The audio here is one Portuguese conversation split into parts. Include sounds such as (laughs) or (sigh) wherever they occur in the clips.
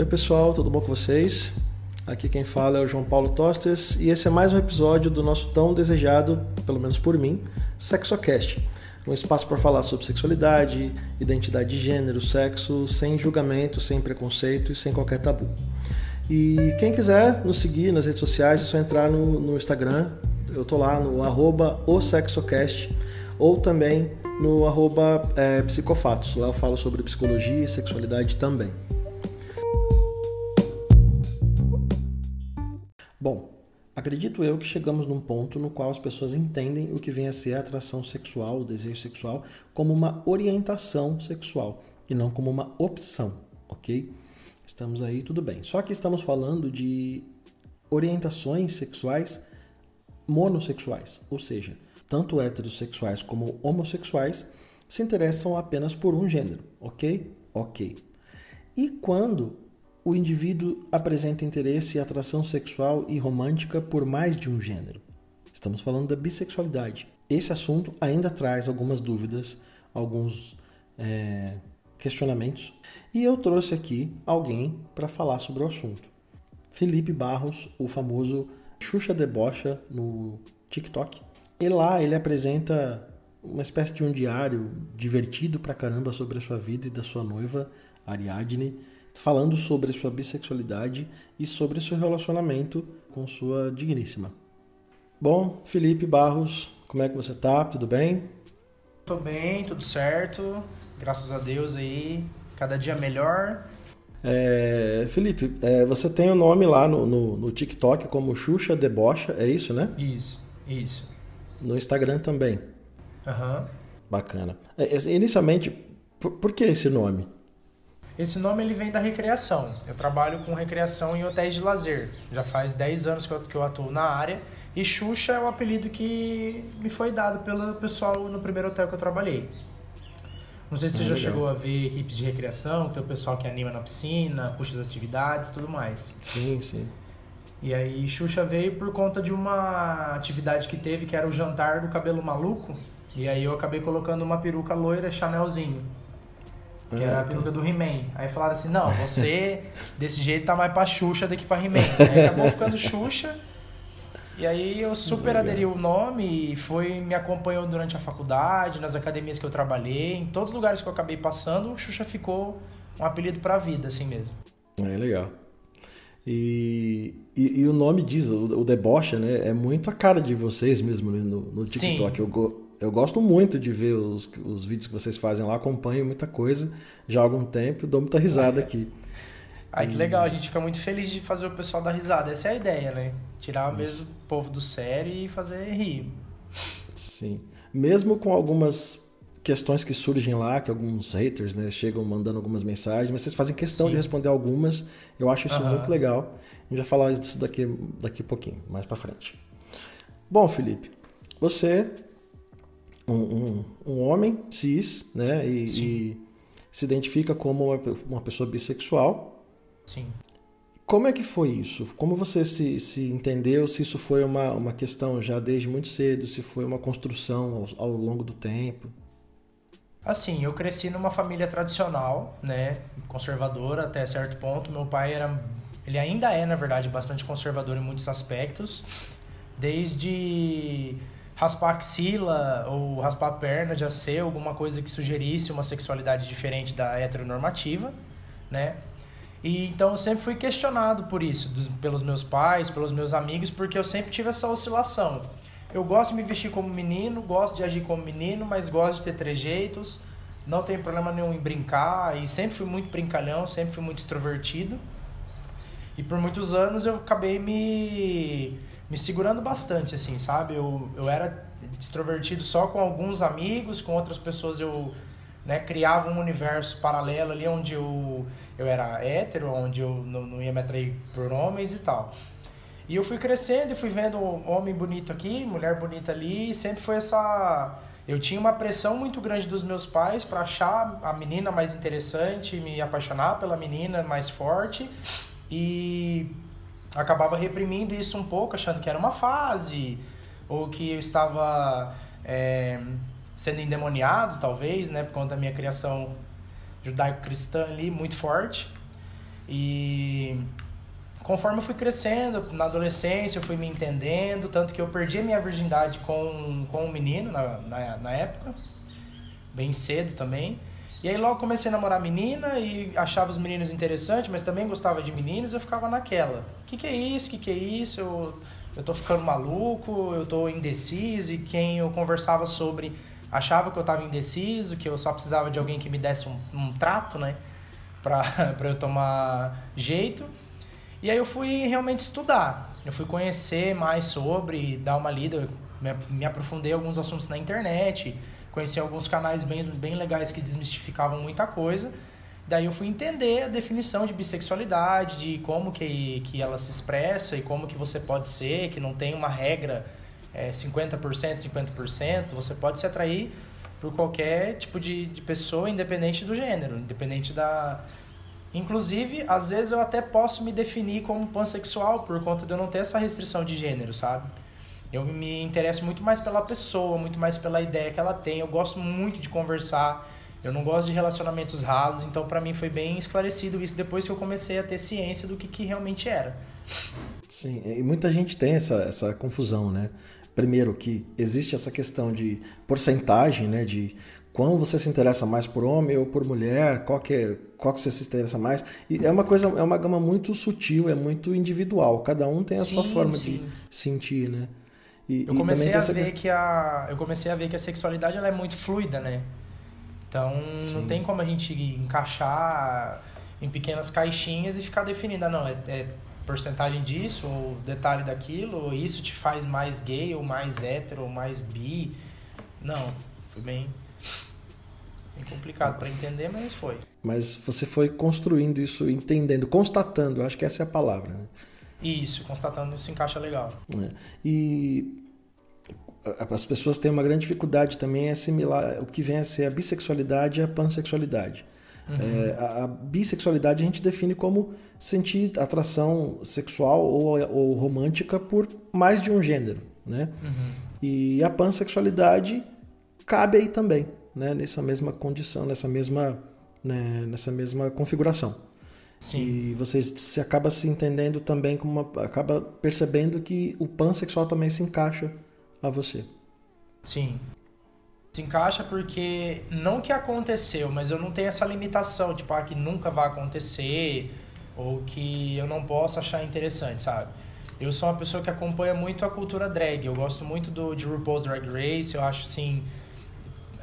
Oi pessoal, tudo bom com vocês? Aqui quem fala é o João Paulo Tostes e esse é mais um episódio do nosso tão desejado, pelo menos por mim, SexoCast. Um espaço para falar sobre sexualidade, identidade de gênero, sexo, sem julgamento, sem preconceito e sem qualquer tabu. E quem quiser nos seguir nas redes sociais é só entrar no, no Instagram, eu tô lá no arroba o SexoCast ou também no arroba é, psicofatos. Lá eu falo sobre psicologia e sexualidade também. Acredito eu que chegamos num ponto no qual as pessoas entendem o que vem a ser a atração sexual, o desejo sexual, como uma orientação sexual e não como uma opção, ok? Estamos aí, tudo bem. Só que estamos falando de orientações sexuais monossexuais, ou seja, tanto heterossexuais como homossexuais se interessam apenas por um gênero, ok? Ok. E quando o indivíduo apresenta interesse e atração sexual e romântica por mais de um gênero? Estamos falando da bissexualidade. Esse assunto ainda traz algumas dúvidas, alguns é, questionamentos, e eu trouxe aqui alguém para falar sobre o assunto. Felipe Barros, o famoso Xuxa Debocha no TikTok. E lá ele apresenta uma espécie de um diário divertido pra caramba sobre a sua vida e da sua noiva, Ariadne, falando sobre sua bissexualidade e sobre seu relacionamento com sua digníssima. Bom, Felipe Barros, como é que você tá? Tudo bem? Tô bem, tudo certo. Graças a Deus aí, cada dia melhor. É, Felipe, é, você tem o um nome lá no, no, no, TikTok como Xuxa Debocha, é isso, né? Isso, isso. No Instagram também. Aham. Uhum. Bacana. É, inicialmente, por, por, que esse nome? Esse nome ele vem da recreação. Eu trabalho com recreação em hotéis de lazer. Já faz 10 anos que eu, que eu atuo na área. E Xuxa é o apelido que me foi dado pelo pessoal no primeiro hotel que eu trabalhei. Não sei se você é já legal. chegou a ver equipes de recreação, tem o pessoal que anima na piscina, puxa as atividades tudo mais. Sim, sim. E aí Xuxa veio por conta de uma atividade que teve, que era o jantar do cabelo maluco. E aí eu acabei colocando uma peruca loira Chanelzinho. Que era a tá. peruca do He-Man. Aí falaram assim, não, você (laughs) desse jeito tá mais pra Xuxa do que pra He-Man. Aí acabou (laughs) ficando Xuxa. E aí eu super aderi o nome e foi me acompanhou durante a faculdade, nas academias que eu trabalhei, em todos os lugares que eu acabei passando, o Xuxa ficou um apelido pra vida, assim mesmo. É legal. E, e, e o nome diz, o, o deboche, né? É muito a cara de vocês mesmo no, no TikTok. Sim. Eu, eu gosto muito de ver os, os vídeos que vocês fazem lá, acompanho muita coisa já há algum tempo, dou muita risada é. aqui. Ai, que legal, a gente fica muito feliz de fazer o pessoal dar risada. Essa é a ideia, né? Tirar mesmo o povo do sério e fazer rir. Sim. Mesmo com algumas questões que surgem lá, que alguns haters né, chegam mandando algumas mensagens, mas vocês fazem questão Sim. de responder algumas. Eu acho isso uhum. muito legal. A gente vai falar disso daqui, daqui a pouquinho, mais para frente. Bom, Felipe, você, um, um, um homem cis, né, e, e, se identifica como uma, uma pessoa bissexual, Sim. Como é que foi isso? Como você se, se entendeu? Se isso foi uma, uma questão já desde muito cedo? Se foi uma construção ao, ao longo do tempo? Assim, eu cresci numa família tradicional, né, conservadora até certo ponto. Meu pai era, ele ainda é, na verdade, bastante conservador em muitos aspectos, desde raspar axila ou raspar a perna já ser alguma coisa que sugerisse uma sexualidade diferente da heteronormativa, né? E então eu sempre fui questionado por isso, dos, pelos meus pais, pelos meus amigos, porque eu sempre tive essa oscilação. Eu gosto de me vestir como menino, gosto de agir como menino, mas gosto de ter trejeitos, não tenho problema nenhum em brincar, e sempre fui muito brincalhão, sempre fui muito extrovertido. E por muitos anos eu acabei me, me segurando bastante, assim, sabe? Eu, eu era extrovertido só com alguns amigos, com outras pessoas eu né, criava um universo paralelo ali onde eu, eu era hétero, onde eu não, não ia me atrair por homens e tal. E eu fui crescendo e fui vendo homem bonito aqui, mulher bonita ali, e sempre foi essa. Eu tinha uma pressão muito grande dos meus pais para achar a menina mais interessante, me apaixonar pela menina mais forte e acabava reprimindo isso um pouco, achando que era uma fase ou que eu estava é, sendo endemoniado, talvez, né, por conta da minha criação judaico-cristã ali, muito forte. E conforme eu fui crescendo, na adolescência eu fui me entendendo, tanto que eu perdi a minha virgindade com, com um menino na, na, na época, bem cedo também. E aí logo comecei a namorar menina e achava os meninos interessantes, mas também gostava de meninos, eu ficava naquela. O que, que é isso? O que, que é isso? Eu, eu tô ficando maluco, eu tô indeciso, e quem eu conversava sobre achava que eu tava indeciso, que eu só precisava de alguém que me desse um, um trato, né? (laughs) Pra, pra eu tomar jeito. E aí eu fui realmente estudar. Eu fui conhecer mais sobre, dar uma lida, me, aprofundei em alguns assuntos na internet, conheci alguns canais bem, bem legais que desmistificavam muita coisa. Daí eu fui entender a definição de bissexualidade, de como que, que ela se expressa e como que você pode ser, que não tem uma regra é, 50%, 50%, você pode se atrair por qualquer tipo de, de pessoa, independente do gênero, independente da, Inclusive, às vezes eu até posso me definir como pansexual por conta de eu não ter essa restrição de gênero, sabe? Eu me interesso muito mais pela pessoa, muito mais pela ideia que ela tem. Eu gosto muito de conversar. Eu não gosto de relacionamentos rasos, então para mim foi bem esclarecido isso depois que eu comecei a ter ciência do que, que realmente era. Sim, e muita gente tem essa, essa confusão, né? Primeiro que existe essa questão de porcentagem, né? De quando você se interessa mais por homem ou por mulher, qual que, é, qual que você se interessa mais. E é uma coisa, é uma gama muito sutil, é muito individual. Cada um tem a sim, sua forma sim. de sentir, né? E, eu comecei a ver questão... que a eu comecei a ver que a sexualidade ela é muito fluida, né? Então sim. não tem como a gente encaixar em pequenas caixinhas e ficar definindo, ah, não, é, é porcentagem disso ou detalhe daquilo, ou isso te faz mais gay ou mais hétero ou mais bi. Não, foi bem complicado para entender, mas foi. Mas você foi construindo isso, entendendo, constatando, acho que essa é a palavra. Né? Isso, constatando se encaixa legal. É. E as pessoas têm uma grande dificuldade também em assimilar o que vem a ser a bissexualidade e a pansexualidade. Uhum. É, a, a, bissexualidade a gente define como sentir atração sexual ou, ou romântica por mais de um gênero, né? Uhum. E a pansexualidade cabe aí também né, nessa mesma condição, nessa mesma, né, nessa mesma configuração. Sim. E você se acaba se entendendo também como uma, acaba percebendo que o pansexual também se encaixa a você. Sim. Se encaixa porque não que aconteceu, mas eu não tenho essa limitação, tipo, ah, que nunca vai acontecer ou que eu não posso achar interessante, sabe? Eu sou uma pessoa que acompanha muito a cultura drag. Eu gosto muito do de RuPaul's Drag Race, eu acho assim,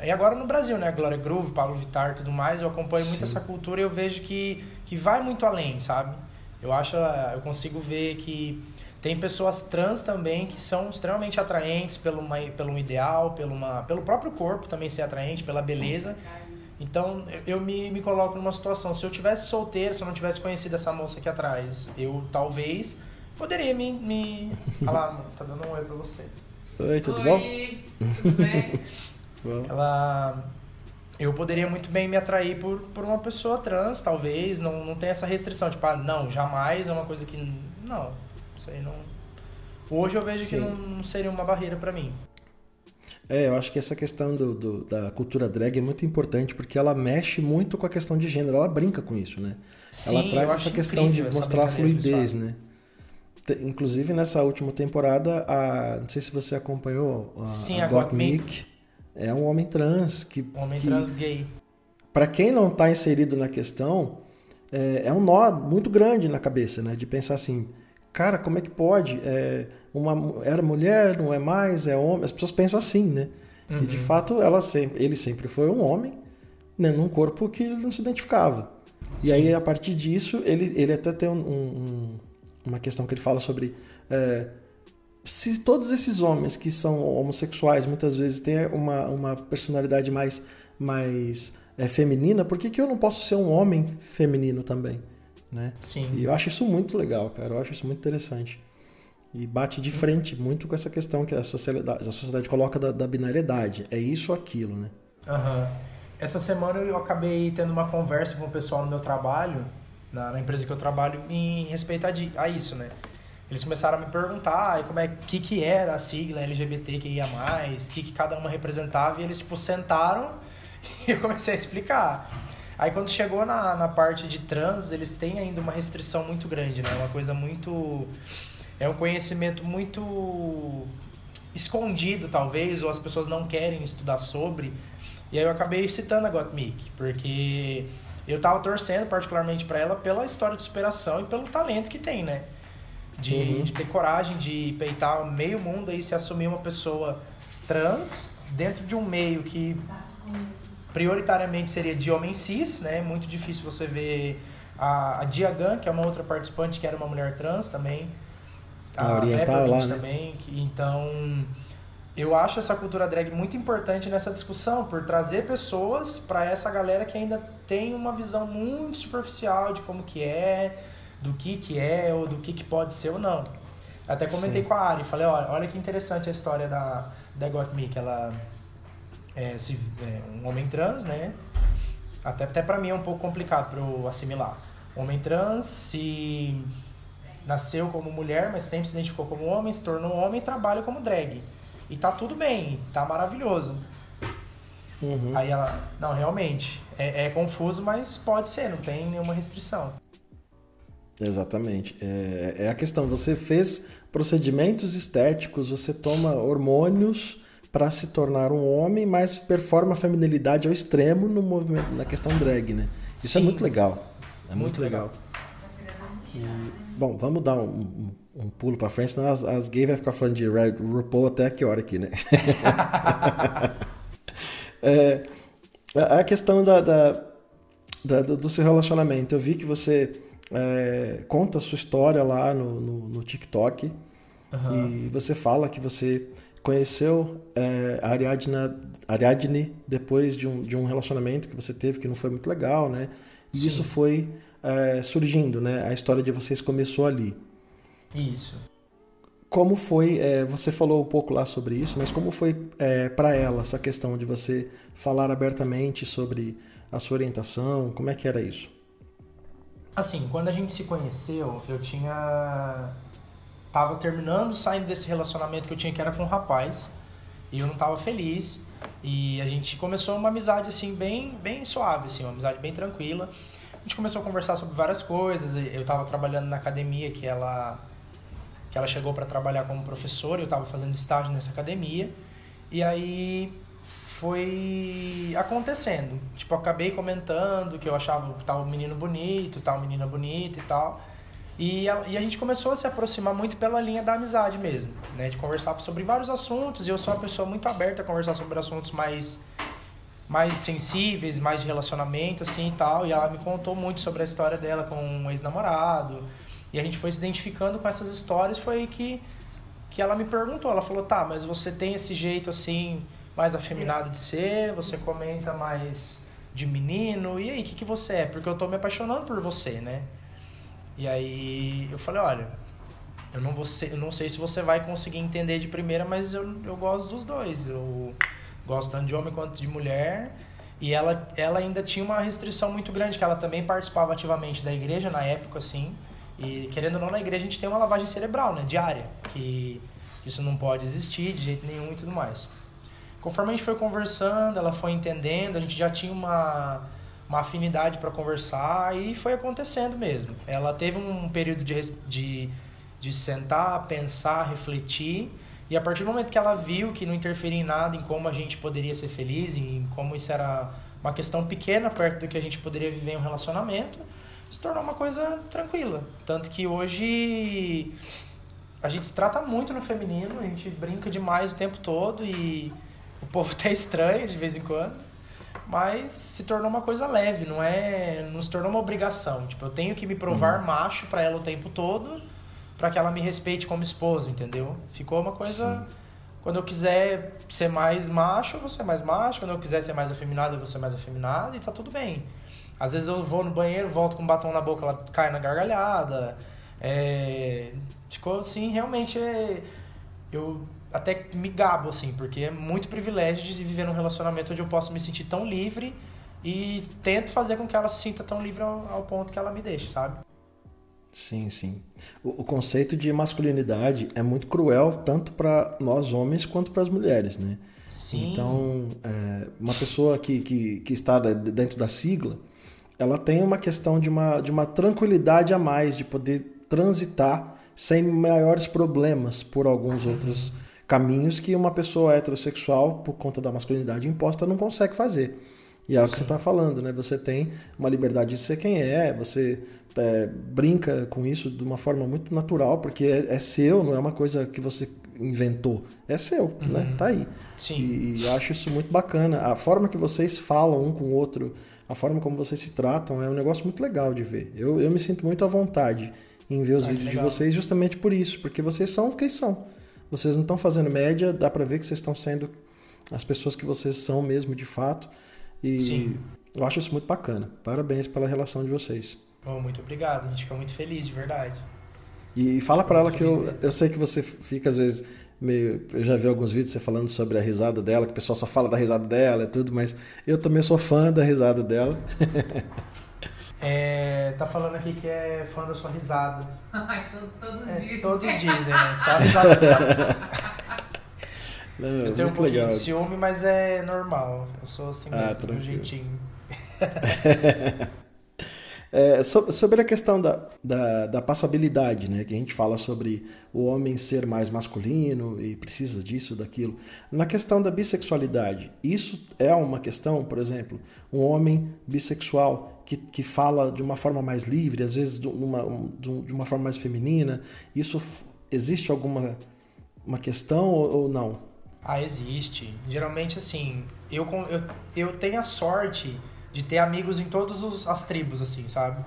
e agora no Brasil, né? Glória Groove, Paulo Vittar tudo mais, eu acompanho Sim. muito essa cultura e eu vejo que, que vai muito além, sabe? Eu acho, eu consigo ver que tem pessoas trans também que são extremamente atraentes pelo, uma, pelo um ideal, pelo, uma, pelo próprio corpo também ser atraente, pela beleza. Então eu me, me coloco numa situação, se eu tivesse solteiro, se eu não tivesse conhecido essa moça aqui atrás, eu talvez poderia me. me... (laughs) Olha lá, tá dando um oi pra você. Oi, tudo oi, bom? Tudo bem? (laughs) Ela eu poderia muito bem me atrair por, por uma pessoa trans, talvez, não, não tem essa restrição, tipo, ah, não, jamais é uma coisa que. Não, isso aí não. Hoje eu vejo Sim. que não, não, seria uma barreira para mim. É, eu acho que essa questão do, do, da cultura drag é muito importante porque ela mexe muito com a questão de gênero, ela brinca com isso, né? Sim, ela traz essa questão de mostrar a fluidez, né? Inclusive nessa última temporada, a, não sei se você acompanhou a, Sim, a, a Got Mick é um homem trans que. Um homem que, trans gay. Para quem não está inserido na questão, é, é, um nó muito grande na cabeça, né? De pensar assim, cara, como é que pode? É, uma, era mulher, não é mais, é homem. As pessoas pensam assim, né? Uhum. E de uhum. fato, ela sempre, ele sempre foi um homem, né? num corpo que não se identificava. Sim. E aí, a partir disso, ele, ele até tem um, um, uma questão que ele fala sobre. É, se todos esses homens que são homossexuais muitas vezes têm uma, uma personalidade mais, mais é, feminina, por que, que eu não posso ser um homem feminino também? Né? Sim. E eu acho isso muito legal, cara. Eu acho isso muito interessante. E bate de frente muito com essa questão que a sociedade, a sociedade coloca da, da binariedade. É isso ou aquilo, né? Uhum. Essa semana eu acabei tendo uma conversa com o pessoal no meu trabalho, na, na empresa que eu trabalho, em respeito a, a isso, né? eles começaram a me perguntar como é que que era a sigla LGBTQIA+, o que que cada uma representava, e eles tipo sentaram (laughs) e eu comecei a explicar. Aí quando chegou na, na parte de trans, eles têm ainda uma restrição muito grande, né? Uma coisa muito. É um conhecimento muito escondido, talvez, ou as pessoas não querem estudar sobre. E aí eu acabei citando a Gottmik, porque eu tava torcendo particularmente para ela pela história de superação e pelo talento que tem, né? De, uhum. de ter coragem de peitar meio mundo e se assumir uma pessoa trans dentro de um meio que prioritariamente seria de homem cis, né? Muito difícil você ver a, a Diagan, que é uma outra participante que era uma mulher trans também. A, a oriental lá, né? também, que, então eu acho essa cultura drag muito importante nessa discussão por trazer pessoas para essa galera que ainda tem uma visão muito superficial de como que é, do que que é ou do que que pode ser ou não. Até comentei Sim. com a Ari, falei, olha, olha que interessante a história da da Got Me, que ela é, se, é um homem trans, né? Até, até pra mim é um pouco complicado para eu assimilar. Homem trans se nasceu como mulher, mas sempre se identificou como homem, se tornou homem e trabalha como drag. E tá tudo bem, tá maravilhoso. Uhum. Aí ela, não, realmente, é, é, confuso, mas pode ser, não tem nenhuma restrição. Exatamente. É, é a questão, você fez procedimentos estéticos, você toma hormônios para se tornar um homem, mas performa a feminilidade ao extremo no movimento, na questão drag, né? Isso Sim. é muito legal. É muito, muito legal. legal. E, bom, vamos dar um, um, um pulo para frente, senão as, as gays vão ficar falando de RuPaul até que hora aqui, né? (laughs) é, a questão da, da, da, do seu relacionamento, eu vi que você é, conta a sua história lá no, no, no TikTok uhum. e você fala que você conheceu é, a Ariadna, Ariadne depois de um, de um relacionamento que você teve que não foi muito legal, né? E Sim. isso foi é, surgindo, né? A história de vocês começou ali. Isso. Como foi, é, você falou um pouco lá sobre isso, mas como foi é, para ela essa questão de você falar abertamente sobre a sua orientação? Como é que era isso? Assim, quando a gente se conheceu, eu tinha tava terminando, saindo desse relacionamento que eu tinha que era com um rapaz, e eu não tava feliz. E a gente começou uma amizade assim bem bem suave assim, uma amizade bem tranquila. A gente começou a conversar sobre várias coisas. Eu tava trabalhando na academia que ela que ela chegou para trabalhar como professora, eu estava fazendo estágio nessa academia. E aí foi acontecendo. Tipo, acabei comentando que eu achava tal menino bonito, tal menina bonita e tal. E a, e a gente começou a se aproximar muito pela linha da amizade mesmo, né? De conversar sobre vários assuntos. E eu sou uma pessoa muito aberta a conversar sobre assuntos mais, mais sensíveis, mais de relacionamento, assim e tal. E ela me contou muito sobre a história dela com um ex-namorado. E a gente foi se identificando com essas histórias. Foi que, que ela me perguntou. Ela falou: tá, mas você tem esse jeito assim, mais afeminado de ser? Você comenta mais de menino? E aí, o que, que você é? Porque eu tô me apaixonando por você, né? E aí eu falei, olha, eu não, vou ser, eu não sei se você vai conseguir entender de primeira, mas eu, eu gosto dos dois. Eu gosto tanto de homem quanto de mulher. E ela, ela ainda tinha uma restrição muito grande, que ela também participava ativamente da igreja na época, assim. E querendo ou não, na igreja a gente tem uma lavagem cerebral, né? Diária. Que isso não pode existir de jeito nenhum e tudo mais. Conforme a gente foi conversando, ela foi entendendo, a gente já tinha uma uma afinidade para conversar e foi acontecendo mesmo. Ela teve um período de, de, de sentar, pensar, refletir. E a partir do momento que ela viu que não interferia em nada em como a gente poderia ser feliz, em como isso era uma questão pequena perto do que a gente poderia viver em um relacionamento, se tornou uma coisa tranquila. Tanto que hoje a gente se trata muito no feminino, a gente brinca demais o tempo todo e o povo (laughs) até estranha de vez em quando mas se tornou uma coisa leve, não é, não se tornou uma obrigação. Tipo, eu tenho que me provar uhum. macho para ela o tempo todo, para que ela me respeite como esposa, entendeu? Ficou uma coisa Sim. quando eu quiser ser mais macho, eu vou ser mais macho, quando eu quiser ser mais afeminado, eu vou ser mais afeminado e tá tudo bem. Às vezes eu vou no banheiro, volto com um batom na boca, ela cai na gargalhada. É... Ficou assim, realmente é... eu até me gabo, assim, porque é muito privilégio de viver num relacionamento onde eu posso me sentir tão livre e tento fazer com que ela se sinta tão livre ao, ao ponto que ela me deixe, sabe? Sim, sim. O, o conceito de masculinidade é muito cruel tanto para nós homens quanto para as mulheres, né? Sim. Então, é, uma pessoa que, que, que está dentro da sigla, ela tem uma questão de uma, de uma tranquilidade a mais, de poder transitar sem maiores problemas por alguns outros caminhos que uma pessoa heterossexual, por conta da masculinidade imposta, não consegue fazer. E é o que você está falando, né? Você tem uma liberdade de ser quem é, você é, brinca com isso de uma forma muito natural, porque é, é, seu, não é uma coisa que você inventou. É seu, uhum. né? Tá aí. Sim. E, e acho isso muito bacana. A forma que vocês falam um com o outro, a forma como vocês se tratam, é um negócio muito legal de ver. Eu, eu me sinto muito à vontade em ver os ah, vídeos de vocês justamente por isso, porque vocês são quem são. Vocês não estão fazendo média, dá para ver que vocês estão sendo as pessoas que vocês são mesmo de fato. E Sim. eu acho isso muito bacana. Parabéns pela relação de vocês. Oh, muito obrigado, a gente fica muito feliz, de verdade. E fala para ela que eu, eu sei que você fica às vezes meio. Eu já vi alguns vídeos você falando sobre a risada dela, que o pessoal só fala da risada dela e tudo, mas eu também sou fã da risada dela. (laughs) É, tá falando aqui que é fã da sua risada. (laughs) Ai, todos é, dizem. Todos dizem, né? Só a (laughs) risada dela. Não, eu tenho um pouquinho legal. de ciúme, mas é normal. Eu sou assim ah, mesmo, um jeitinho. (laughs) É, sobre a questão da, da, da, passabilidade, né? Que a gente fala sobre o homem ser mais masculino e precisa disso, daquilo. Na questão da bissexualidade, isso é uma questão, por exemplo, um homem bissexual que, que fala de uma forma mais livre, às vezes de uma, de uma forma mais feminina, isso existe alguma uma questão ou, ou não? Ah, existe. Geralmente, assim, eu, eu, eu tenho a sorte de ter amigos em todas as tribos, assim, sabe?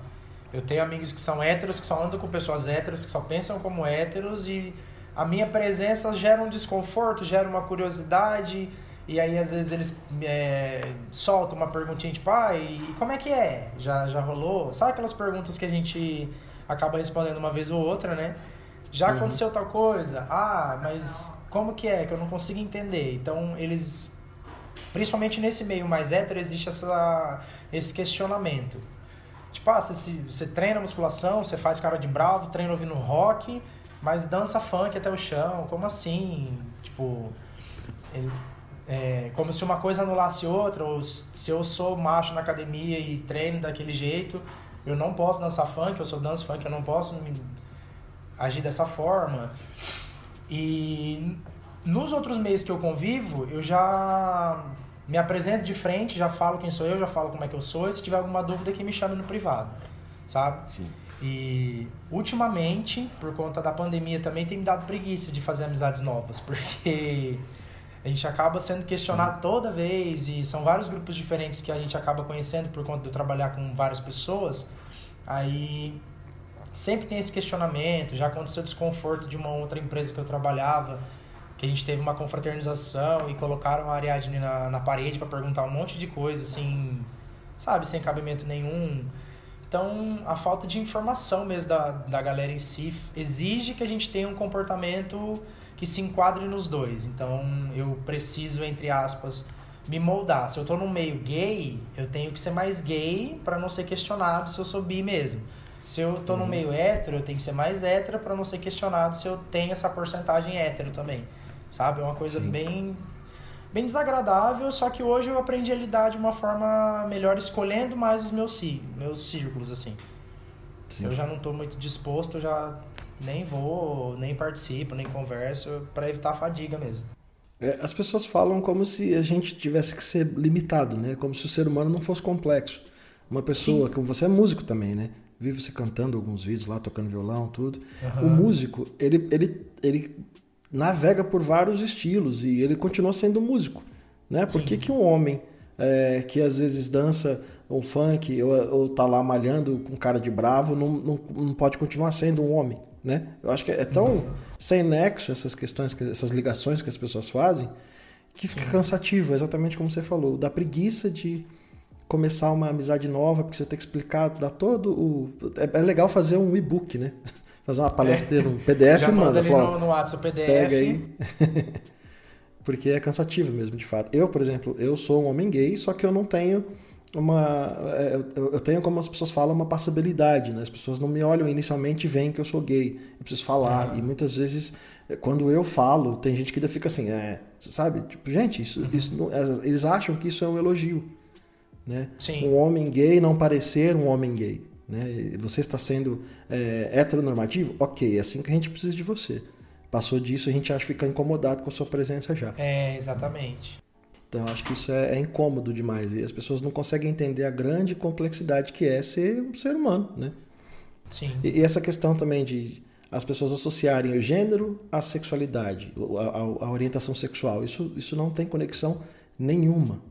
Eu tenho amigos que são héteros, que só andam com pessoas héteros, que só pensam como héteros e a minha presença gera um desconforto, gera uma curiosidade e aí às vezes eles é, soltam uma perguntinha tipo, ah, e como é que é? Já, já rolou? Sabe aquelas perguntas que a gente acaba respondendo uma vez ou outra, né? Já uhum. aconteceu tal coisa? Ah, mas como que é? Que eu não consigo entender. Então eles Principalmente nesse meio mais hétero existe essa, esse questionamento. Tipo, ah, você, você treina musculação, você faz cara de bravo, treina ouvindo rock, mas dança funk até o chão, como assim? Tipo, ele, é, como se uma coisa anulasse outra, ou se eu sou macho na academia e treino daquele jeito, eu não posso dançar funk, eu sou dança funk, eu não posso agir dessa forma. E nos outros meios que eu convivo, eu já me apresento de frente, já falo quem sou eu, já falo como é que eu sou, e se tiver alguma dúvida que me chame no privado, sabe? Sim. E ultimamente, por conta da pandemia também tem me dado preguiça de fazer amizades novas, (laughs) porque a gente acaba sendo questionado Sim. toda vez e são vários grupos diferentes que a gente acaba conhecendo por conta de eu trabalhar com várias pessoas. Aí sempre tem esse questionamento, já aconteceu desconforto de uma outra empresa que eu trabalhava, que a gente teve uma confraternização e colocaram a Ariadne na, na parede para perguntar um monte de coisa, assim, sabe, sem cabimento nenhum. Então, a falta de informação mesmo da, da galera em si exige que a gente tenha um comportamento que se enquadre nos dois. Então, eu preciso, entre aspas, me moldar. Se eu tô no meio gay, eu tenho que ser mais gay para não ser questionado se eu sou bi mesmo. Se eu tô uhum. no meio hétero, eu tenho que ser mais hétero para não ser questionado se eu tenho essa porcentagem hétero também sabe? É uma coisa Sim. bem bem desagradável, só que hoje eu aprendi a lidar de uma forma melhor, escolhendo mais os meus, meus círculos, assim. Sim. Eu já não estou muito disposto, eu já nem vou, nem participo, nem converso, para evitar a fadiga mesmo. É, as pessoas falam como se a gente tivesse que ser limitado, né? Como se o ser humano não fosse complexo. Uma pessoa, Sim. como você é músico também, né? Vive você cantando alguns vídeos lá, tocando violão, tudo. Uhum. O músico, ele, ele, ele navega por vários estilos e ele continua sendo músico. Né? Por que, que um homem é, que às vezes dança um funk ou, ou tá lá malhando com cara de bravo não, não, não pode continuar sendo um homem? Né? Eu acho que é tão uhum. sem nexo essas questões, essas ligações que as pessoas fazem, que fica uhum. cansativo, exatamente como você falou, da preguiça de começar uma amizade nova, porque você tem que explicar, dar todo o. É, é legal fazer um e-book, né? (laughs) fazer uma palestra é. no PDF Já manda. Fala, no, no WhatsApp PDF. Pega aí. (laughs) Porque é cansativo mesmo, de fato. Eu, por exemplo, eu sou um homem gay, só que eu não tenho uma. É, eu tenho, como as pessoas falam, uma passabilidade. Né? As pessoas não me olham inicialmente e veem que eu sou gay. Eu preciso falar. E muitas vezes, quando eu falo, tem gente que ainda fica assim, é, sabe? Tipo, gente, isso, uhum. isso não, eles acham que isso é um elogio. né? Sim. Um homem gay não parecer um homem gay, né? Você está sendo é, heteronormativo? Ok, é assim que a gente precisa de você. Passou disso, a gente acha que fica incomodado com a sua presença já. É, exatamente. Então, acho que isso é, é, incômodo demais. E as pessoas não conseguem entender a grande complexidade que é ser um ser humano, né? Sim. E, e essa questão também de as pessoas associarem o gênero à sexualidade, à, à orientação sexual, isso, isso não tem conexão nenhuma.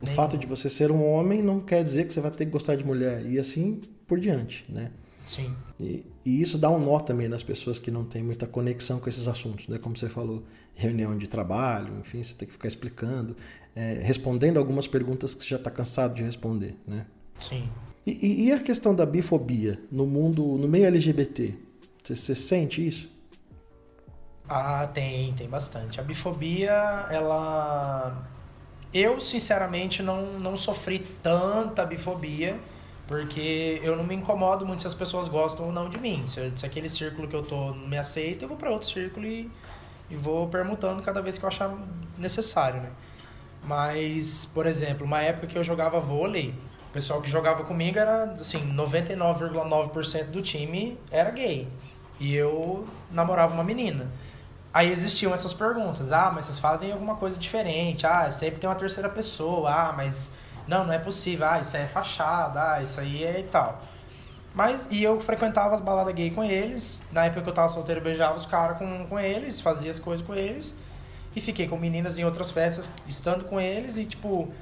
O fato de você ser um homem não quer dizer que você vai ter que gostar de mulher. E assim por diante, né? Sim. E, e, isso dá um nó também nas pessoas que não têm muita conexão com esses assuntos, né? Como você falou, reunião de trabalho, enfim, você tem que ficar explicando, é, respondendo algumas perguntas que você já está cansado de responder, né? Sim. E, e, a questão da bifobia no mundo, no meio LGBT? Você, você sente isso? Ah, tem, tem bastante. A bifobia, ela. Eu, sinceramente, não, não sofri tanta bifobia, porque eu não me incomodo muito se as pessoas gostam ou não de mim. Se, se aquele círculo que eu tô não me aceita, eu vou para outro círculo e, e vou permutando cada vez que eu achar necessário, né? Mas, por exemplo, uma época que eu jogava vôlei, o pessoal que jogava comigo era, assim, 99,9% do time era gay. E eu namorava uma menina. Aí existiam essas perguntas. Ah, mas vocês fazem alguma coisa diferente. Ah, sempre tem uma terceira pessoa. Ah, mas não, não é possível. Ah, isso aí é fachada. Ah, isso aí é e tal. Mas, e eu frequentava as baladas gay com eles. Na época que eu tava solteiro, eu beijava os caras com, com eles, fazia as coisas com eles. E fiquei com meninas em outras festas, estando com eles. E, tipo,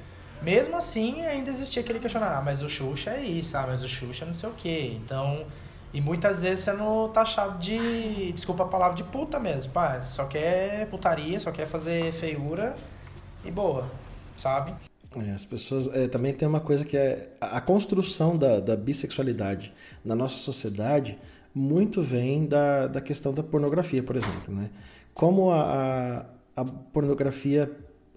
mesmo assim, ainda existia aquele questionamento. Ah, mas o Xuxa é isso. Ah, mas o Xuxa é não sei o quê. Então... E muitas vezes sendo taxado de, desculpa a palavra, de puta mesmo. Pá, só quer putaria, só quer fazer feiura e boa, sabe? É, as pessoas é, também tem uma coisa que é a, a construção da, da, bissexualidade na nossa sociedade muito vem da, da questão da pornografia, por exemplo. Né? Como a, a, a pornografia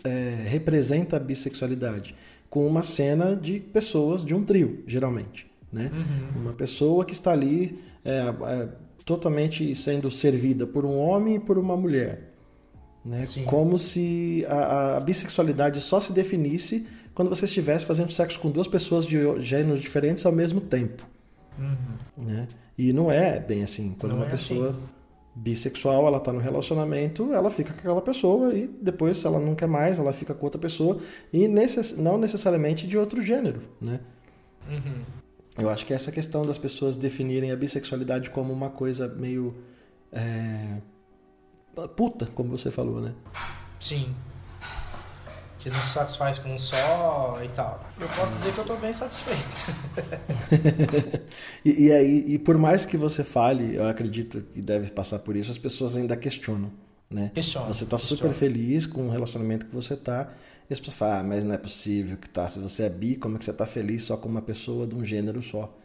é, representa a bissexualidade? Com uma cena de pessoas de um trio, geralmente. Né? Uhum. Uma pessoa que está ali é, é, totalmente sendo servida por um homem e por uma mulher. Né? Como se a, a, bissexualidade só se definisse quando você estivesse fazendo sexo com duas pessoas de gêneros diferentes ao mesmo tempo. Uhum. Né? E não é bem assim. Quando não uma é pessoa assim. bissexual ela está no relacionamento, ela fica com aquela pessoa e depois, se ela não quer mais, ela fica com outra pessoa e necess... não necessariamente de outro gênero. Né? Uhum. Eu acho que essa questão das pessoas definirem a bissexualidade como uma coisa meio. É... puta, como você falou, né? Sim. Que não se satisfaz com um só e tal. Eu posso dizer que eu tô bem satisfeito. (laughs) e, e, aí, e por mais que você fale, eu acredito que deve passar por isso, as pessoas ainda questionam, né? Questiona. Você tá questiona. super feliz com o relacionamento que você tá. E as pessoas falam, ah, mas não é possível que tá. Se você é bi, como é que você tá feliz só com uma pessoa de um gênero só?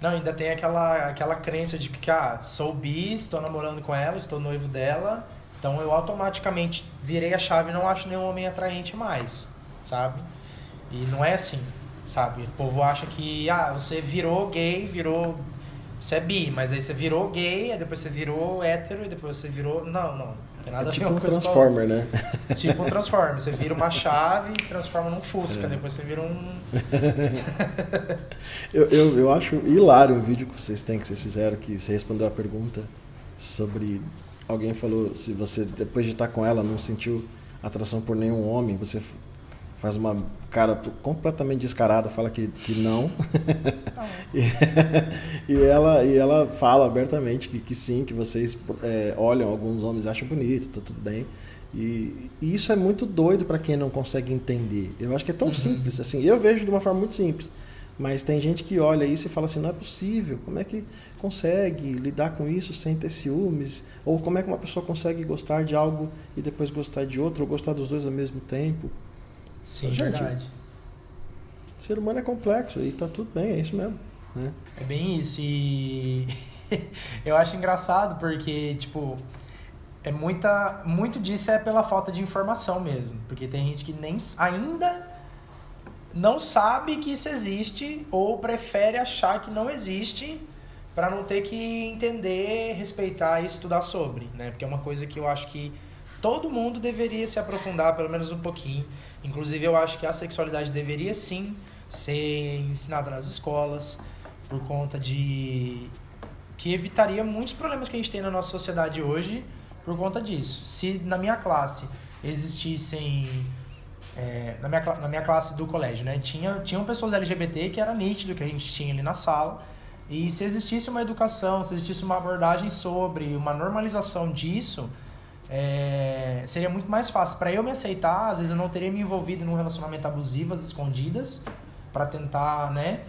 Não, ainda tem aquela, aquela crença de que, ah, sou bi, estou namorando com ela, estou noivo dela, então eu automaticamente virei a chave e não acho nenhum homem atraente mais, sabe? E não é assim, sabe? O povo acha que, ah, você virou gay, virou. Você é bi, mas aí você virou gay, depois você virou hétero e depois você virou. Não, não. Tem nada é a ver tipo uma um a Transformer, né? (laughs) Tipo um Transformer. Você vira uma chave e transforma num Fusca. É. Depois você vira um. (laughs) eu, eu, eu acho hilário o vídeo que vocês têm, que vocês fizeram, que você respondeu a pergunta sobre. Alguém falou se você, depois de estar com ela, não sentiu atração por nenhum homem, você faz uma cara completamente descarada, fala que, que não. (laughs) e, (laughs) e, ela, e ela fala abertamente que, que sim, que vocês é, olham alguns homens acham bonito, tá tudo bem. E, e isso é muito doido para quem não consegue entender. Eu acho que é tão Uhum. simples. Assim, eu vejo de uma forma muito simples. Mas tem gente que olha isso e fala assim: não é possível, como é que consegue lidar com isso sem ter ciúmes? Ou como é que uma pessoa consegue gostar de algo e depois gostar de outro, ou gostar dos dois ao mesmo tempo? Sim, Gente, verdade. O ser humano é complexo e tá tudo bem, é isso mesmo. Né? É bem isso. E (laughs) eu acho engraçado porque, tipo, é muita. Muito disso é pela falta de informação mesmo. Porque tem gente que nem ainda não sabe que isso existe ou prefere achar que não existe para não ter que entender, respeitar e estudar sobre, né? Porque é uma coisa que eu acho que todo mundo deveria se aprofundar pelo menos um pouquinho. Inclusive eu acho que a sexualidade deveria sim ser ensinada nas escolas, por conta de que evitaria muitos problemas que a gente tem na nossa sociedade hoje por conta disso. Se na minha classe existissem é, na, minha, na minha classe do colégio, né? Tinha, tinham pessoas LGBT que era nítido que a gente tinha ali na sala. E se existisse uma educação, se existisse uma abordagem sobre uma normalização disso, é, seria muito mais fácil. Para eu me aceitar, às vezes eu não teria me envolvido num relacionamento abusivo às escondidas, para tentar, né?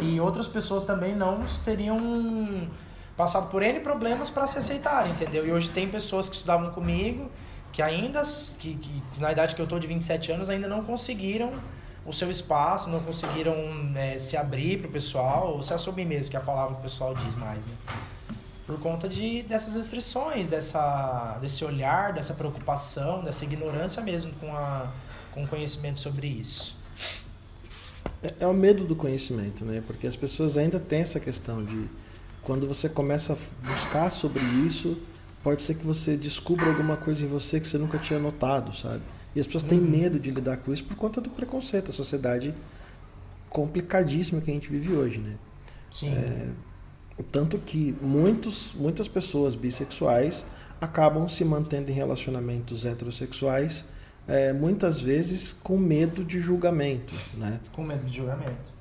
E outras pessoas também não teriam passado por N problemas para se aceitarem, entendeu? E hoje tem pessoas que estudavam comigo que ainda, que, que na idade que eu tô de 27 anos, ainda não conseguiram o seu espaço, não conseguiram é, se abrir para o pessoal, ou se assumir mesmo, que é a palavra que o pessoal diz mais, né? Por conta de, dessas restrições, dessa, desse olhar, dessa preocupação, dessa ignorância mesmo com, a, com o conhecimento sobre isso. É, é o medo do conhecimento, né? Porque as pessoas ainda têm essa questão de quando você começa a buscar sobre isso, pode ser que você descubra alguma coisa em você que você nunca tinha notado, sabe? E as pessoas têm uhum. medo de lidar com isso por conta do preconceito, a sociedade complicadíssima que a gente vive hoje, né? Sim. É, tanto que muitos, muitas pessoas bissexuais acabam se mantendo em relacionamentos heterossexuais, é, muitas vezes com medo de julgamento, né? Com medo de julgamento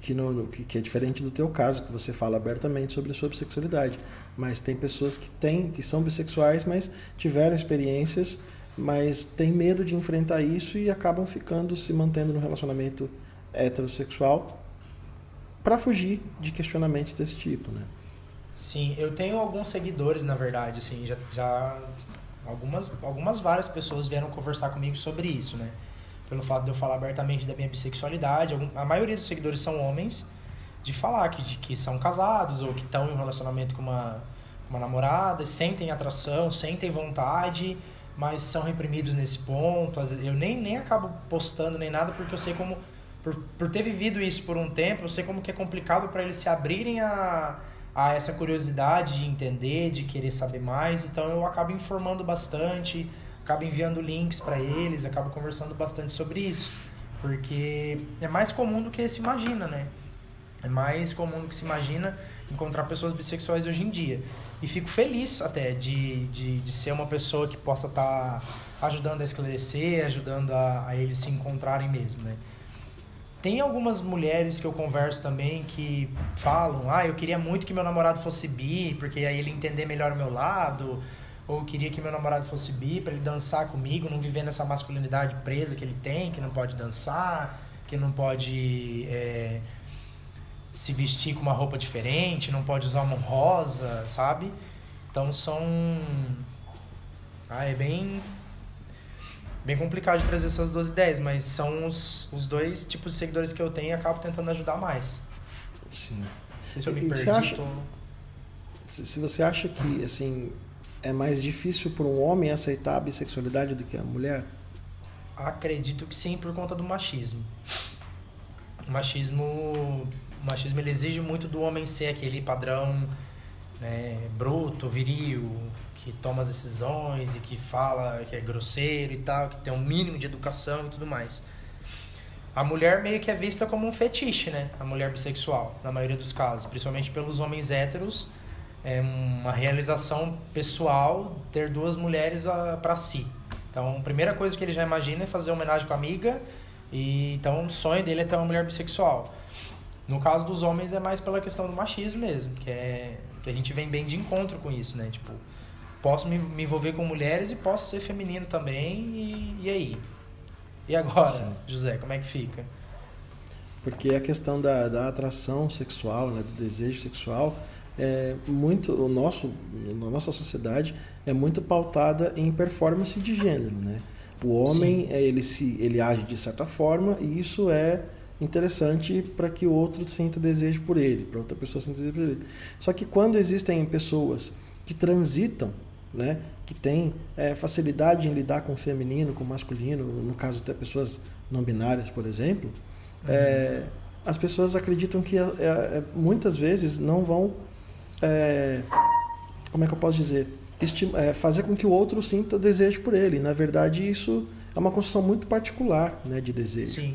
que, no, que, que, é diferente do teu caso, que você fala abertamente sobre a sua bissexualidade. Mas tem pessoas que têm, que são bissexuais, mas tiveram experiências, mas têm medo de enfrentar isso e acabam ficando, se mantendo no relacionamento heterossexual para fugir de questionamentos desse tipo, né? Sim, eu tenho alguns seguidores, na verdade, assim, já, já algumas, algumas várias pessoas vieram conversar comigo sobre isso, né? pelo fato de eu falar abertamente da minha bissexualidade. A maioria dos seguidores são homens, de falar que, de, que são casados ou que estão em um relacionamento com uma, uma namorada, sentem atração, sentem vontade, mas são reprimidos nesse ponto. Eu nem, nem acabo postando nem nada porque eu sei como. Por, por ter vivido isso por um tempo, eu sei como que é complicado para eles se abrirem a, a essa curiosidade de entender, de querer saber mais. Então eu acabo informando bastante, acabo enviando links para eles, acabo conversando bastante sobre isso, porque é mais comum do que se imagina, né? É mais comum do que se imagina encontrar pessoas bissexuais hoje em dia. E fico feliz até de, de, de ser uma pessoa que possa estar tá ajudando a esclarecer, ajudando a, a eles se encontrarem mesmo, né? Tem algumas mulheres que eu converso também que falam: ah, eu queria muito que meu namorado fosse bi, porque aí ele entender melhor o meu lado, ou queria que meu namorado fosse bi para ele dançar comigo, não viver nessa masculinidade presa que ele tem, que não pode dançar, que não pode é, se vestir com uma roupa diferente, não pode usar uma rosa, sabe? Então são. Ah, é bem. Bem complicado de trazer essas duas ideias, mas são os, os dois tipos de seguidores que eu tenho e acabo tentando ajudar mais. Sim. Não sei se eu me perdi. Você acha, tô... se você acha que, assim, é mais difícil para um homem aceitar a bissexualidade do que a mulher? Acredito que sim, por conta do machismo. O machismo, o machismo ele exige muito do homem ser aquele padrão né, bruto, viril, que toma as decisões e que fala que é grosseiro e tal, que tem um mínimo de educação e tudo mais. A mulher meio que é vista como um fetiche, né? A mulher bissexual, na maioria dos casos, principalmente pelos homens héteros é uma realização pessoal ter duas mulheres ah, para si. Então, a primeira coisa que ele já imagina é fazer homenagem com a amiga, e então o sonho dele é ter uma mulher bissexual. No caso dos homens é mais pela questão do machismo mesmo, que é que a gente vem bem de encontro com isso, né? Tipo, posso me, me envolver com mulheres e posso ser feminino também, e, e aí? E agora, Sim. José, como é que fica? Porque a questão da, da atração sexual, né, do desejo sexual, é muito o nosso a nossa sociedade é muito pautada em performance de gênero né o homem é, ele se ele age de certa forma e isso é interessante para que o outro sinta desejo por ele para outra pessoa sinta desejo por ele só que quando existem pessoas que transitam né que têm é, facilidade em lidar com o feminino com o masculino no caso até pessoas não binárias por exemplo é, uhum. é, as pessoas acreditam que é, é, muitas vezes não vão é, como é que eu posso dizer? É, fazer com que o outro sinta desejo por ele. Na verdade, isso é uma construção muito particular né, de desejo. Sim.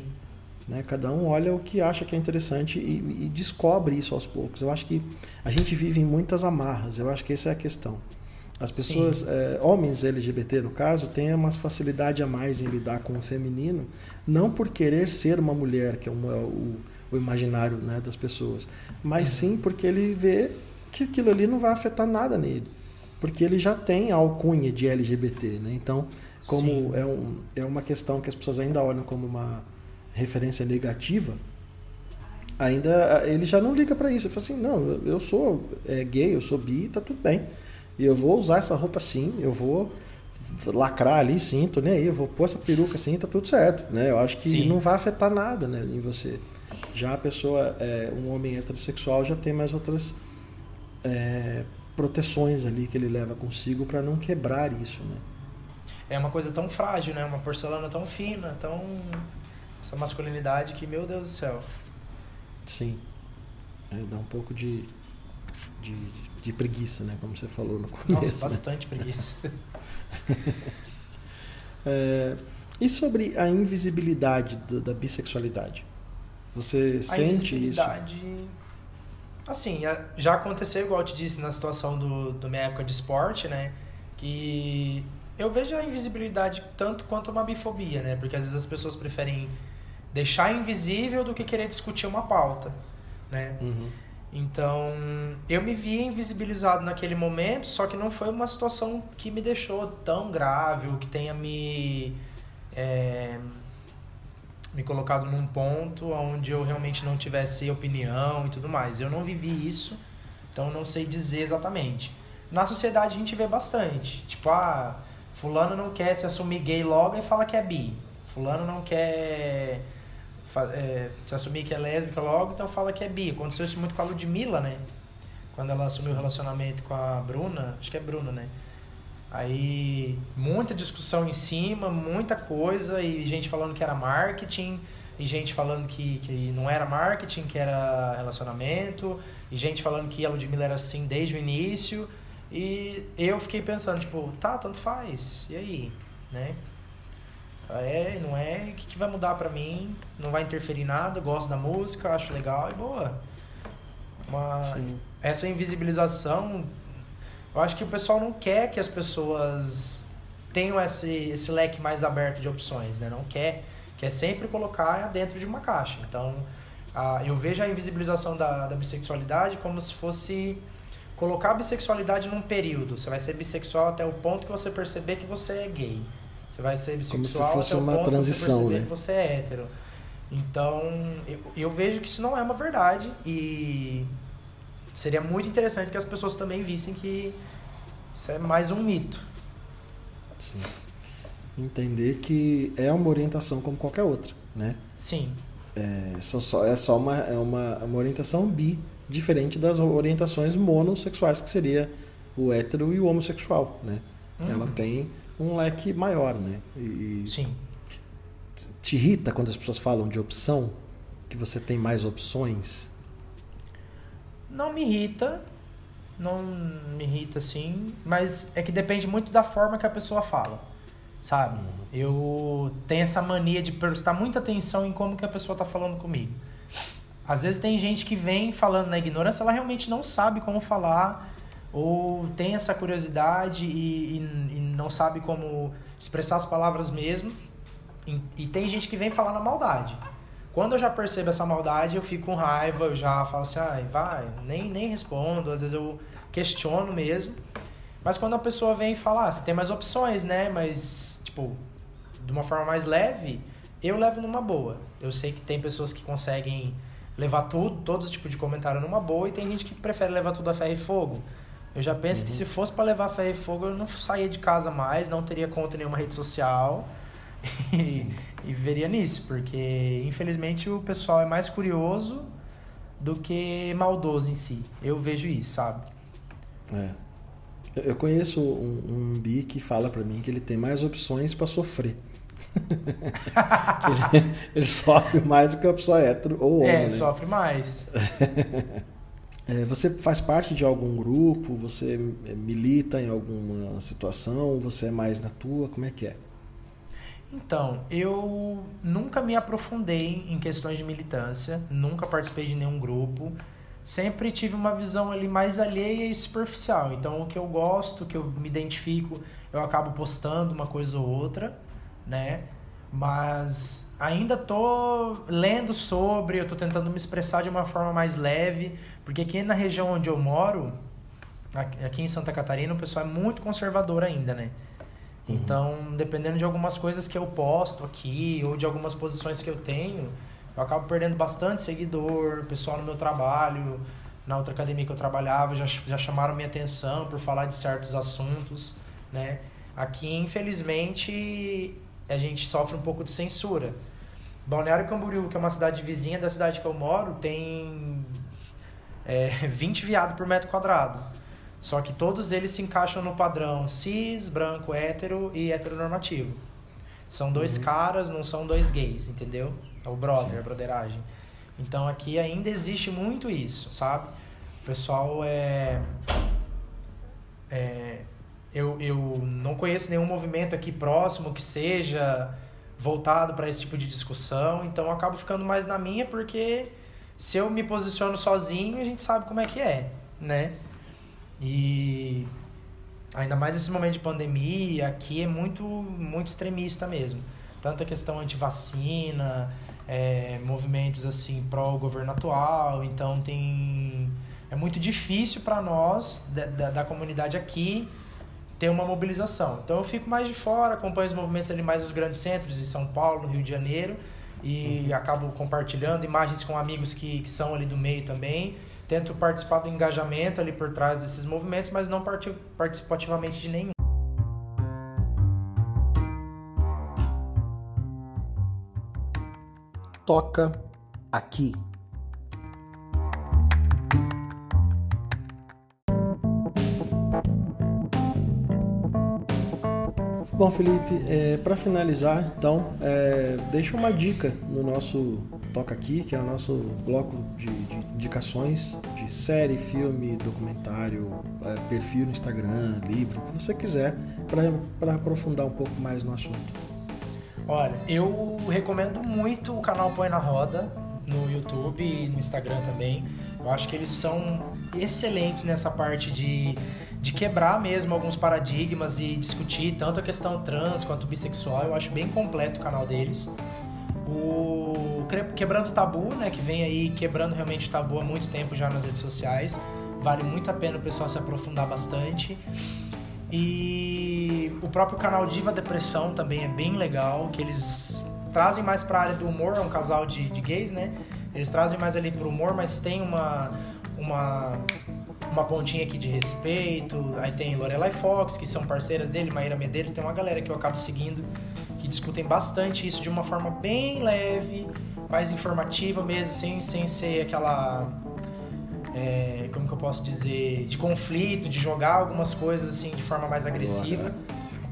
Né? Cada um olha o que acha que é interessante e, e, descobre isso aos poucos. Eu acho que a gente vive em muitas amarras. Eu acho que essa é a questão. As pessoas, é, homens LGBT no caso, têm uma facilidade a mais em lidar com o feminino, não por querer ser uma mulher, que é uma, o, o, imaginário né, das pessoas, mas sim porque ele vê que aquilo ali não vai afetar nada nele. Porque ele já tem a alcunha de LGBT. Né? Então, como é, um, é uma questão que as pessoas ainda olham como uma referência negativa, ainda ele já não liga para isso. Ele fala assim: não, eu sou é, gay, eu sou bi, tá tudo bem. E eu vou usar essa roupa sim, eu vou lacrar ali sim, tô nem aí, eu vou pôr essa peruca assim, tá tudo certo, né? Eu acho que sim. não vai afetar nada né, em você. Já a pessoa, é, um homem heterossexual, já tem mais outras é, proteções ali que ele leva consigo para não quebrar isso, né? É uma coisa tão frágil, né? Uma porcelana tão fina, tão essa masculinidade que, meu Deus do céu. Sim. É, dá um pouco de, de, de preguiça, né? Como você falou no começo. Nossa, né? bastante né? preguiça. (laughs) é, e sobre a invisibilidade do, da bissexualidade? Você a sente invisibilidade... isso? Assim, já aconteceu, igual eu te disse, na situação do, do minha época de esporte, né? Que eu vejo a invisibilidade tanto quanto uma bifobia, né? Porque às vezes as pessoas preferem deixar invisível do que querer discutir uma pauta, né? Uhum. Então, eu me vi invisibilizado naquele momento, só que não foi uma situação que me deixou tão grave, ou que tenha me é, me colocado num ponto onde eu realmente não tivesse opinião e tudo mais. Eu não vivi isso, então não sei dizer exatamente. Na sociedade a gente vê bastante, tipo, ah, fulano não quer se assumir gay logo e fala que é bi. Fulano não quer é, se assumir que é lésbica logo, então fala que é bi. Aconteceu isso muito com a Ludmilla, né? Quando ela assumiu o relacionamento com a Bruna, acho que é Bruna, né? Aí, muita discussão em cima, muita coisa, e gente falando que era marketing, e gente falando que, que não era marketing, que era relacionamento, e gente falando que a Ludmilla era assim desde o início. E eu fiquei pensando, tipo, tá, tanto faz, e aí? Né? É, não é, o que, que vai mudar pra mim? Não vai interferir nada, gosto da música, acho legal e boa. Uma, essa invisibilização, eu acho que o pessoal não quer que as pessoas tenham esse, esse leque mais aberto de opções, né? Não quer, quer sempre colocar dentro de uma caixa. Então, a, eu vejo a invisibilização da, da bissexualidade como se fosse colocar a bissexualidade num período. Você vai ser bissexual até o ponto que você perceber que você é gay. Você vai ser bissexual Como se fosse uma transição, você né? Que você é hétero. Então, eu, eu vejo que isso não é uma verdade e seria muito interessante que as pessoas também vissem que isso é mais um mito. Sim. Entender que é uma orientação como qualquer outra, né? Sim. É só, é só uma, é uma, uma orientação bi, diferente das orientações monossexuais, que seria o hétero e o homossexual, né? Uhum. Ela tem um leque maior, né? E, Sim. Te irrita quando as pessoas falam de opção? Que você tem mais opções? Não me irrita. Não me irrita, sim. Mas é que depende muito da forma que a pessoa fala. Sabe? Uhum. Eu tenho essa mania de prestar muita atenção em como que a pessoa está falando comigo. Às vezes tem gente que vem falando na ignorância, ela realmente não sabe como falar ou tem essa curiosidade e, e, e não sabe como expressar as palavras mesmo. E, e, tem gente que vem falar na maldade. Quando eu já percebo essa maldade, eu fico com raiva, eu já falo assim, ah, vai, nem, nem respondo, às vezes eu questiono mesmo. Mas quando a pessoa vem e fala, ah, você tem mais opções, né? Mas, tipo, de uma forma mais leve, eu levo numa boa. Eu sei que tem pessoas que conseguem levar tudo, todo tipo de comentário numa boa, e tem gente que prefere levar tudo a ferro e fogo. Eu já penso uhum. que se fosse para levar ferro e fogo, eu não saía de casa mais, não teria conta em nenhuma rede social (laughs) e, e veria nisso, porque infelizmente o pessoal é mais curioso do que maldoso em si. Eu vejo isso, sabe? É. Eu conheço um, um bi que fala para mim que ele tem mais opções para sofrer. Ele, (laughs) ele, sofre mais do que a pessoa hétero ou homem. É, né? sofre mais. (laughs) É, você faz parte de algum grupo? Você milita em alguma situação? Você é mais na tua? Como é que é? Então, eu nunca me aprofundei em questões de militância, nunca participei de nenhum grupo, sempre tive uma visão ali mais alheia e superficial. Então, o que eu gosto, o que eu me identifico, eu acabo postando uma coisa ou outra, né? Mas ainda tô lendo sobre, eu tô tentando me expressar de uma forma mais leve, porque aqui na região onde eu moro, aqui em Santa Catarina, o pessoal é muito conservador ainda, né? Uhum. Então, dependendo de algumas coisas que eu posto aqui ou de algumas posições que eu tenho, eu acabo perdendo bastante seguidor, pessoal no meu trabalho, na outra academia que eu trabalhava, já, já chamaram minha atenção por falar de certos assuntos, né? Aqui, infelizmente, a gente sofre um pouco de censura. Balneário Camboriú, que é uma cidade vizinha da cidade que eu moro, tem é, (laughs) 20 viados por metro quadrado. Só que todos eles se encaixam no padrão cis, branco, hétero e heteronormativo. São dois uhum. caras, não são dois gays, entendeu? É o brother, Sim. a broderagem. Então aqui ainda existe muito isso, sabe? O pessoal é. é eu, eu não conheço nenhum movimento aqui próximo que seja voltado para esse tipo de discussão, então eu acabo ficando mais na minha porque se eu me posiciono sozinho, a gente sabe como é que é, né? E ainda mais nesse momento de pandemia, aqui é muito, muito extremista mesmo. Tanto a questão anti-vacina, é, movimentos assim pró-governo atual, então tem... É muito difícil para nós, da, da, da comunidade aqui, ter uma mobilização. Então eu fico mais de fora, acompanho os movimentos ali mais nos grandes centros, em São Paulo, no Rio de Janeiro, e uhum. acabo compartilhando imagens com amigos que, que são ali do meio também tento participar do engajamento ali por trás desses movimentos, mas não participo ativamente de nenhum. Toca aqui. Bom, Felipe, é, para finalizar, então, é, deixa uma dica no nosso Toca Aqui, que é o nosso bloco de, de indicações de série, filme, documentário, é, perfil no Instagram, livro, o que você quiser, para aprofundar um pouco mais no assunto. Olha, eu recomendo muito o canal Põe na Roda no YouTube e no Instagram também. Eu acho que eles são excelentes nessa parte de de quebrar mesmo alguns paradigmas e discutir tanto a questão trans quanto bissexual. Eu acho bem completo o canal deles. O Quebrando Tabu, né, que vem aí quebrando realmente o tabu há muito tempo já nas redes sociais. Vale muito a pena o pessoal se aprofundar bastante. E o próprio canal Diva Depressão também é bem legal, que eles trazem mais para a área do humor, é um casal de, de gays, né? Eles trazem mais ali pro humor, mas tem uma, uma uma pontinha aqui de respeito. Aí tem Lorelai Fox, que são parceiras dele, Maíra Medeiros, tem uma galera que eu acabo seguindo que discutem bastante isso de uma forma bem leve, mais informativa mesmo, sem, sem ser aquela. É, como que eu posso dizer? De conflito, de jogar algumas coisas assim de forma mais agressiva.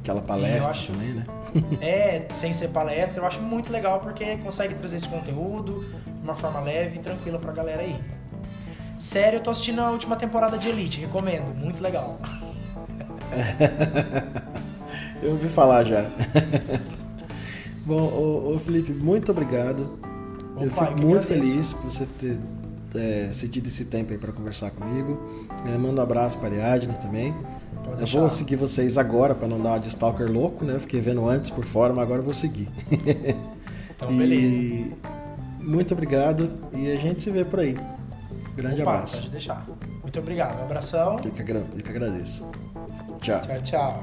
Aquela palestra acho, também, né? (laughs) é, sem ser palestra, eu acho muito legal porque consegue trazer esse conteúdo de uma forma leve e tranquila pra galera aí. Sério, eu tô assistindo a última temporada de Elite, recomendo, muito legal. (laughs) eu ouvi falar já. (laughs) Bom, ô, ô, Felipe, muito obrigado. Opa, eu fico muito feliz por você ter é, cedido esse tempo aí para conversar comigo. É, mando um abraço para a Ariadne também. Pode eu vou seguir vocês agora para não dar uma de stalker louco, né? Eu fiquei vendo antes por fora, mas agora eu vou seguir. Então, beleza. E muito obrigado e a gente se vê por aí. Grande Opa, abraço. Pode deixar. Muito obrigado. Um abração. Eu que, agra eu que agradeço. Tchau. Tchau, tchau.